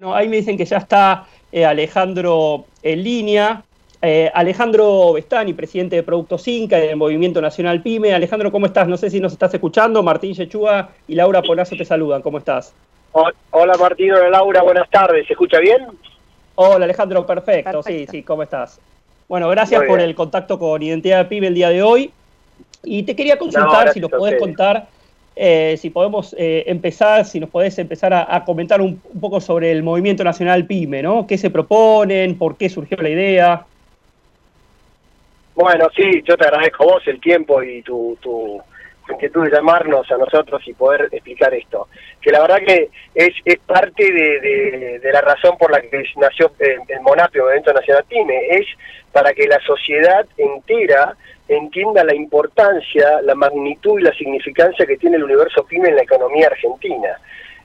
No, ahí me dicen que ya está eh, Alejandro en línea. Eh, Alejandro Bestani, presidente de Productos Inca y del Movimiento Nacional PYME. Alejandro, ¿cómo estás? No sé si nos estás escuchando. Martín Yechúa y Laura Ponazo te saludan. ¿Cómo estás? Hola Martín, hola Laura, buenas tardes. ¿Se escucha bien? Hola Alejandro, perfecto. Sí, sí, ¿cómo estás? Bueno, gracias por el contacto con Identidad PYME el día de hoy. Y te quería consultar si nos podés contar eh, si podemos eh, empezar, si nos podés empezar a, comentar un, poco sobre el Movimiento Nacional PYME, ¿no? ¿Qué se proponen? ¿Por qué surgió la idea? Bueno, sí, yo te agradezco vos el tiempo y tu, tu inquietud de llamarnos a nosotros y poder explicar esto. Que la verdad que es, es parte de, la razón por la que nació el, el Monapio, Movimiento Nacional PYME, es para que la sociedad entera entienda la importancia, la magnitud y la significancia que tiene el universo PYME en la economía argentina.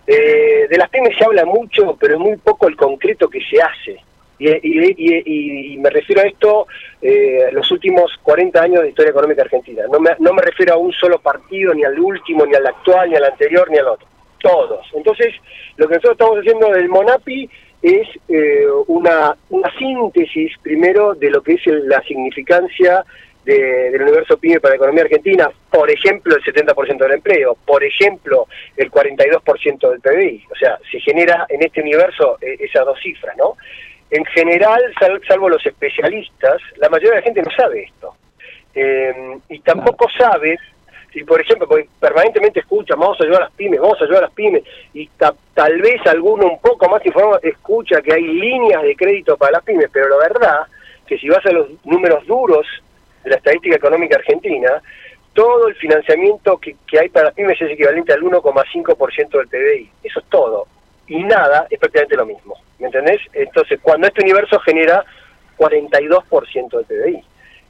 Eh, de las pymes se habla mucho, pero es muy poco el concreto que se hace. Y, me refiero a esto eh, los últimos 40 años de historia económica argentina. No me, no me refiero a un solo partido, ni al último, ni al actual, ni al anterior, ni al otro. Todos. Entonces, lo que nosotros estamos haciendo del Monapi es eh, una, una síntesis, primero, de lo que es la significancia del universo PYME para la economía argentina, por ejemplo, el 70% del empleo, por ejemplo, el 42% del PBI. O sea, se genera en este universo eh, esas dos cifras, ¿no? En general, salvo los especialistas, la mayoría de la gente no sabe esto. Eh, y tampoco sabe, si por ejemplo, permanentemente escucha, vamos a ayudar a las pymes, vamos a ayudar a las pymes, y tal vez alguno un poco más informado escucha que hay líneas de crédito para las pymes, pero la verdad que si vas a los números duros de la estadística económica argentina, todo el financiamiento que, hay para las pymes es equivalente al 1,5% del PBI. Eso es todo. Y nada es prácticamente lo mismo. ¿Me entendés? Entonces, cuando este universo genera 42% del PBI.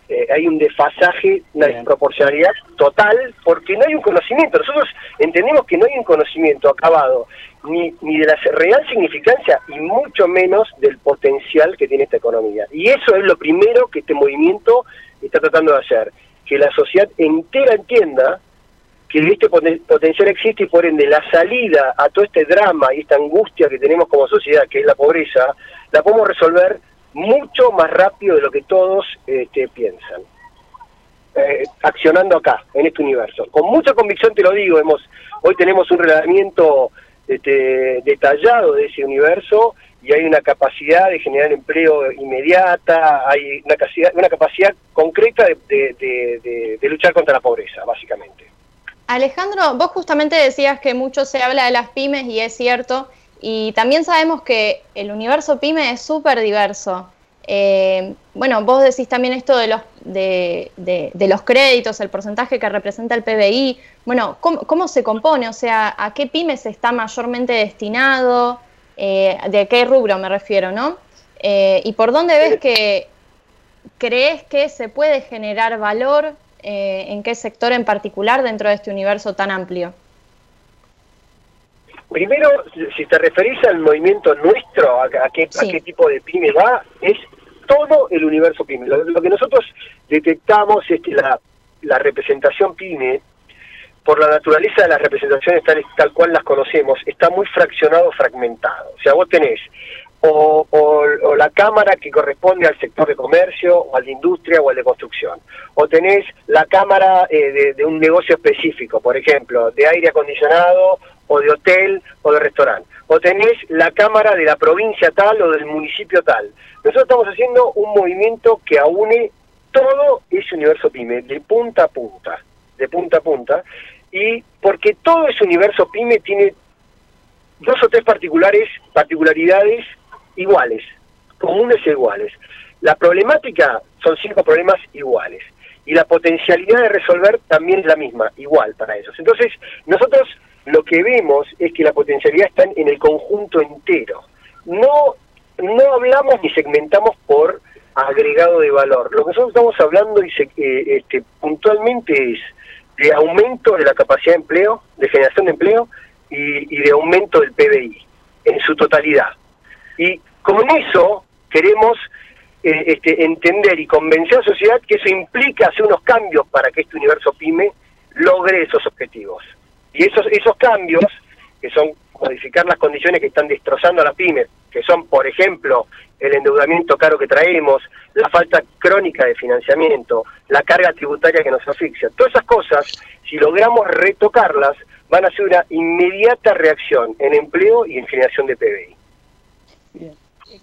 Eh, hay un desfasaje, una desproporcionalidad total, porque no hay un conocimiento. Nosotros entendemos que no hay un conocimiento acabado ni, ni de la real significancia y mucho menos del potencial que tiene esta economía. Y eso es lo primero que este movimiento está tratando de hacer, que la sociedad entera entienda que este potencial existe y por ende la salida a todo este drama y esta angustia que tenemos como sociedad, que es la pobreza, la podemos resolver mucho más rápido de lo que todos este, piensan. Eh, accionando acá, en este universo. Con mucha convicción te lo digo, hemos, hoy tenemos un reglamento este, detallado de ese universo y hay una capacidad de generar empleo inmediata, hay una capacidad, una capacidad concreta de, luchar contra la pobreza, básicamente. Alejandro, vos justamente decías que mucho se habla de las pymes y es cierto, y también sabemos que el universo pyme es súper diverso. Eh, bueno, vos decís también esto de los, de, los créditos, el porcentaje que representa el PBI. Bueno, ¿cómo, ¿cómo, se compone? O sea, ¿a qué pymes está mayormente destinado? Eh, de qué rubro me refiero, ¿no? Eh, ¿Y por dónde ves que crees que se puede generar valor eh, en qué sector en particular dentro de este universo tan amplio? Primero, si te referís al movimiento nuestro, a, qué, tipo de pyme va, es todo el universo pyme. Lo, que nosotros detectamos es que la, la representación pyme por la naturaleza de las representaciones tal, tal cual las conocemos, está muy fraccionado, fragmentado. O sea, vos tenés o, la cámara que corresponde al sector de comercio, o al de industria, o al de construcción. O tenés la cámara eh, de, un negocio específico, por ejemplo, de aire acondicionado, o de hotel, o de restaurante. O tenés la cámara de la provincia tal o del municipio tal. Nosotros estamos haciendo un movimiento que aúne todo ese universo PYME, de punta a punta, de punta a punta, y porque todo ese universo pyme tiene dos o tres particulares, particularidades iguales, comunes e iguales. La problemática son cinco problemas iguales y la potencialidad de resolver también es la misma, igual para ellos. Entonces, nosotros lo que vemos es que la potencialidad está en el conjunto entero. No, no hablamos ni segmentamos por agregado de valor. Lo que nosotros estamos hablando y eh, este, puntualmente es de aumento de la capacidad de empleo, de generación de empleo y, de aumento del PBI en su totalidad. Y con eso queremos eh, este, entender y convencer a la sociedad que eso implica hacer unos cambios para que este universo PYME logre esos objetivos. Y esos, esos cambios que son modificar las condiciones que están destrozando a las pymes, que son, por ejemplo, el endeudamiento caro que traemos, la falta crónica de financiamiento, la carga tributaria que nos asfixia. Todas esas cosas, si logramos retocarlas, van a ser una inmediata reacción en empleo y en generación de PBI.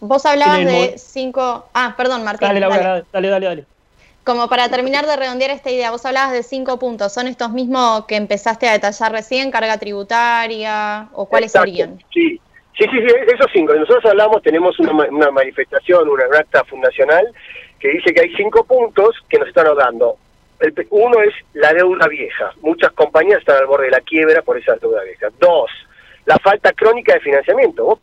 Vos hablabas de cinco... Ah, perdón, Martín. Dale, dale, dale, dale. dale. Como para terminar de redondear esta idea, vos hablabas de cinco puntos. ¿Son estos mismos que empezaste a detallar recién? ¿Carga tributaria? ¿O cuáles serían? Sí, sí, sí, esos cinco. Nosotros hablamos, tenemos una, manifestación, una acta fundacional que dice que hay cinco puntos que nos están dando. uno es la deuda vieja. Muchas compañías están al borde de la quiebra por esa deuda vieja. Dos, la falta crónica de financiamiento. Vos,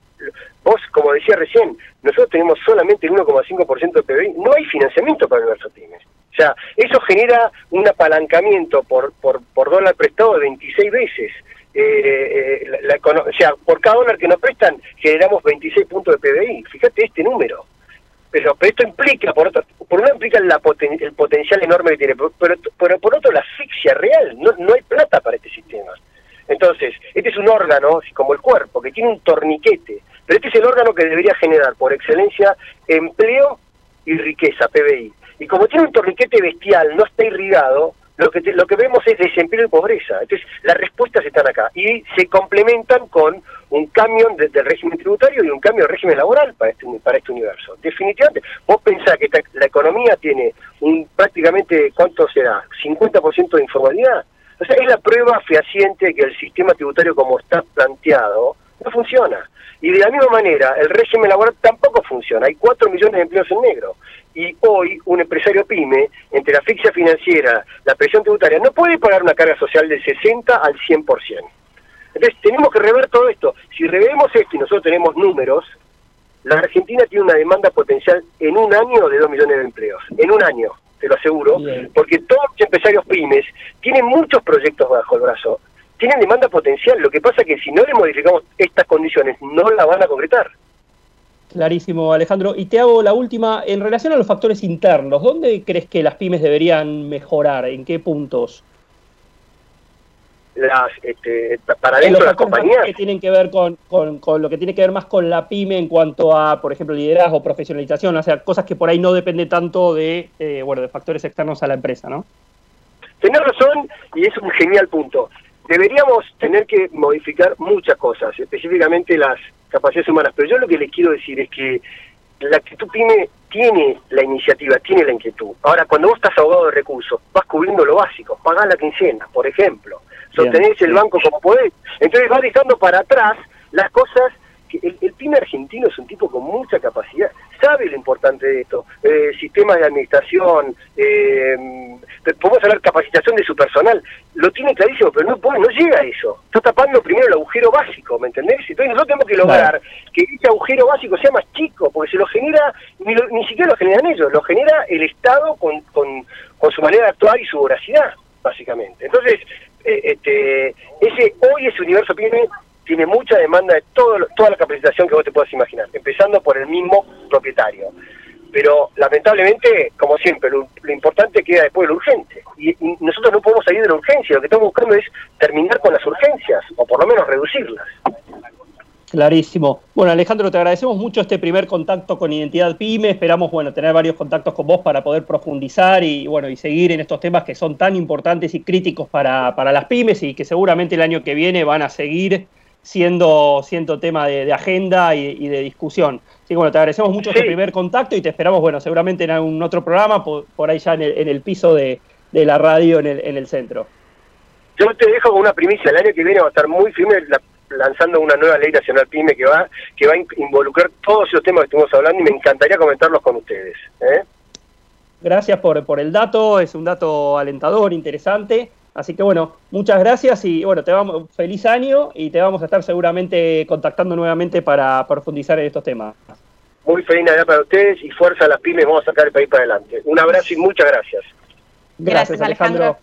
vos como decía recién, nosotros tenemos solamente el 1,5% de PBI. No hay financiamiento para universo pymes. O sea, eso genera un apalancamiento por, por, por dólar prestado de 26 veces. Eh, eh, o sea, por cada dólar que nos prestan generamos 26 puntos de PBI. Fíjate este número. Pero, esto implica, por otro, por lado implica la el potencial enorme que tiene, pero, pero por otro la asfixia real. No, no hay plata para este sistema. Entonces, este es un órgano, como el cuerpo, que tiene un torniquete, pero este es el órgano que debería generar por excelencia empleo y riqueza, PBI. Y como tiene un torniquete bestial, no está irrigado, lo que, lo que vemos es desempleo y pobreza. Entonces, las respuestas están acá y se complementan con un cambio del régimen tributario y un cambio del régimen laboral para este, para este universo. Definitivamente, vos pensás que la economía tiene un prácticamente, ¿cuánto será? ¿50% de informalidad? O sea, es la prueba fehaciente que el sistema tributario como está planteado no funciona. Y de la misma manera, el régimen laboral tampoco funciona. Hay 4 millones de empleos en negro y hoy un empresario pyme, entre la asfixia financiera, la presión tributaria, no puede pagar una carga social del 60 al 100%. Entonces tenemos que rever todo esto. Si revemos esto y nosotros tenemos números, la Argentina tiene una demanda potencial en un año de 2 millones de empleos. En un año, te lo aseguro, porque todos los empresarios pymes tienen muchos proyectos bajo el brazo. Tienen demanda potencial. Lo que pasa es que si no le modificamos estas condiciones, no la van a concretar. Clarísimo, Alejandro. Y te hago la última, en relación a los factores internos, ¿dónde crees que las pymes deberían mejorar? ¿En qué puntos? Las, este, para dentro de las compañías. que tienen que ver con, con, lo que tiene que ver más con la pyme en cuanto a, por ejemplo, liderazgo, profesionalización, o sea, cosas que por ahí no dependen tanto de, eh, bueno, de factores externos a la empresa, ¿no? Tenés razón y es un genial punto. Deberíamos tener que modificar muchas cosas, específicamente las capacidades humanas. Pero yo lo que les quiero decir es que la actitud pyme tiene la iniciativa, tiene la inquietud. Ahora, cuando vos estás ahogado de recursos, vas cubriendo lo básico, pagás la quincena, por ejemplo, sostenés el banco como podés. Entonces vas dejando para atrás las cosas el, el, pyme argentino es un tipo con mucha capacidad, sabe lo importante de esto, eh, sistemas de administración, eh, podemos hablar capacitación de su personal, lo tiene clarísimo, pero no, no llega a eso, está tapando primero el agujero básico, ¿me entendés? Entonces nosotros tenemos que lograr que ese agujero básico sea más chico, porque se lo genera, ni, ni siquiera lo generan ellos, lo genera el Estado con, con, con su manera de actuar y su voracidad, básicamente. Entonces, eh, este, ese hoy ese universo pyme tiene mucha demanda de todo, toda la capacitación que vos te puedas imaginar, empezando por el mismo propietario. Pero lamentablemente, como siempre, lo, importante queda después de lo urgente. Y, nosotros no podemos salir de la urgencia, lo que estamos buscando es terminar con las urgencias, o por lo menos reducirlas. Clarísimo. Bueno, Alejandro, te agradecemos mucho este primer contacto con Identidad PYME. Esperamos, bueno, tener varios contactos con vos para poder profundizar y, bueno, y seguir en estos temas que son tan importantes y críticos para, para las pymes y que seguramente el año que viene van a seguir siendo, siendo tema de, agenda y, de discusión. Así que bueno, te agradecemos mucho este primer contacto y te esperamos, bueno, seguramente en algún otro programa, por, ahí ya en el, piso de, la radio en el, en el centro. Yo te dejo con una primicia, el año que viene va a estar muy firme lanzando una nueva ley nacional PYME que va, que va a involucrar todos esos temas que estuvimos hablando y me encantaría comentarlos con ustedes. ¿eh? Gracias por, por el dato, es un dato alentador, interesante. Así que bueno, muchas gracias y bueno, te vamos, feliz año y te vamos a estar seguramente contactando nuevamente para profundizar en estos temas. Muy feliz Navidad para ustedes y fuerza a las pymes, vamos a sacar el país para adelante. Un abrazo y muchas gracias. Gracias, Alejandro.